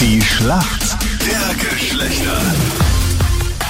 Die Schlacht der Geschlechter.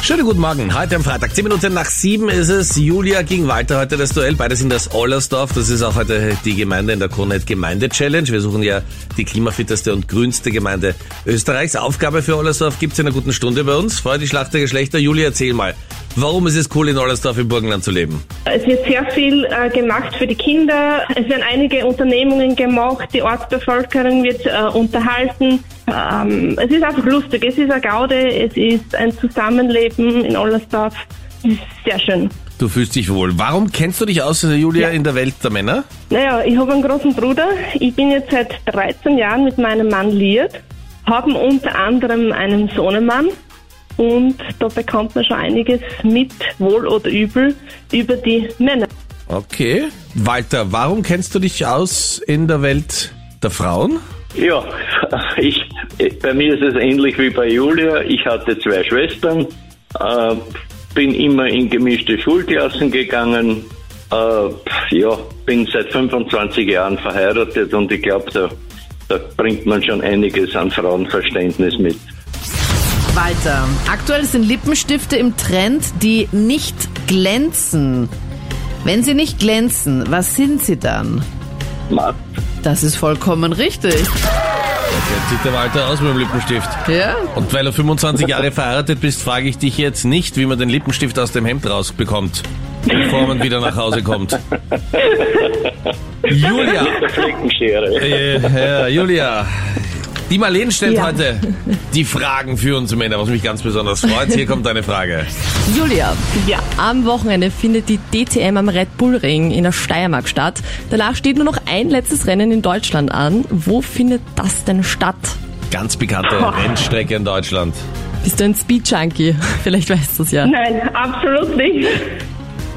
Schönen guten Morgen. Heute am Freitag, 10 Minuten nach 7 ist es. Julia gegen Walter heute das Duell. Beide sind aus Ollersdorf. Das ist auch heute die Gemeinde in der Kronheit Gemeinde Challenge. Wir suchen ja die klimafitteste und grünste Gemeinde Österreichs. Aufgabe für Ollersdorf gibt's in einer guten Stunde bei uns. Vorher die Schlacht der Geschlechter. Julia, erzähl mal. Warum ist es cool, in Ollersdorf im Burgenland zu leben? Es wird sehr viel äh, gemacht für die Kinder. Es werden einige Unternehmungen gemacht. Die Ortsbevölkerung wird äh, unterhalten. Ähm, es ist einfach lustig. Es ist eine Gaude. Es ist ein Zusammenleben in Ollersdorf. Es ist sehr schön. Du fühlst dich wohl. Warum kennst du dich aus, Julia, Ja. in der Welt der Männer? Naja, ich habe einen großen Bruder. Ich bin jetzt seit 13 Jahren mit meinem Mann liiert. Haben unter anderem einen Sohnemann. Und da bekommt man schon einiges mit, wohl oder übel, über die Männer. Okay. Walter, warum kennst du dich aus in der Welt der Frauen? Ja, ich, bei mir ist es ähnlich wie bei Julia. Ich hatte zwei Schwestern, äh, bin immer in gemischte Schulklassen gegangen. Äh, ja, bin seit 25 Jahren verheiratet und ich glaube, da, da bringt man schon einiges an Frauenverständnis mit. Walter, aktuell sind Lippenstifte im Trend, die nicht glänzen. Wenn sie nicht glänzen, was sind sie dann? Matt. Das ist vollkommen richtig. Jetzt sieht der Walter aus mit dem Lippenstift. Ja? Und weil du 25 Jahre verheiratet bist, frage ich dich jetzt nicht, wie man den Lippenstift aus dem Hemd rausbekommt, bevor man wieder nach Hause kommt. Julia, äh, ja, Julia, die Marlene stellt Ja. heute die Fragen für uns Männer, was mich ganz besonders freut. Hier kommt eine Frage. Julia, Ja. am Wochenende findet die DTM am Red Bull Ring in der Steiermark statt. Danach steht nur noch ein letztes Rennen in Deutschland an. Wo findet das denn statt? Ganz bekannte Rennstrecke in Deutschland. Bist du ein Speed Junkie? Vielleicht weißt du es ja. Nein, absolut nicht.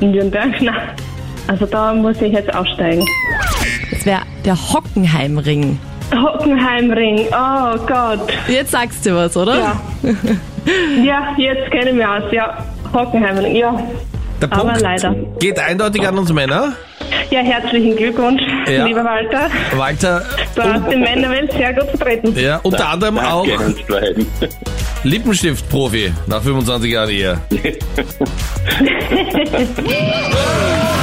Nürnberg, nein. Also da muss ich jetzt aussteigen. Es wäre der Hockenheimring. Hockenheimring, oh Gott. Jetzt sagst du was, oder? Ja. ja, jetzt kenne ich mich aus. Ja, Hockenheimring, ja. Der Aber Punkt leider. geht eindeutig an uns Männer. Ja, herzlichen Glückwunsch, Ja. lieber Walter. Walter, Du hast die Männerwelt sehr gut vertreten. ja, unter anderem auch. Lippenstift-Profi nach 25 Jahren Ehe.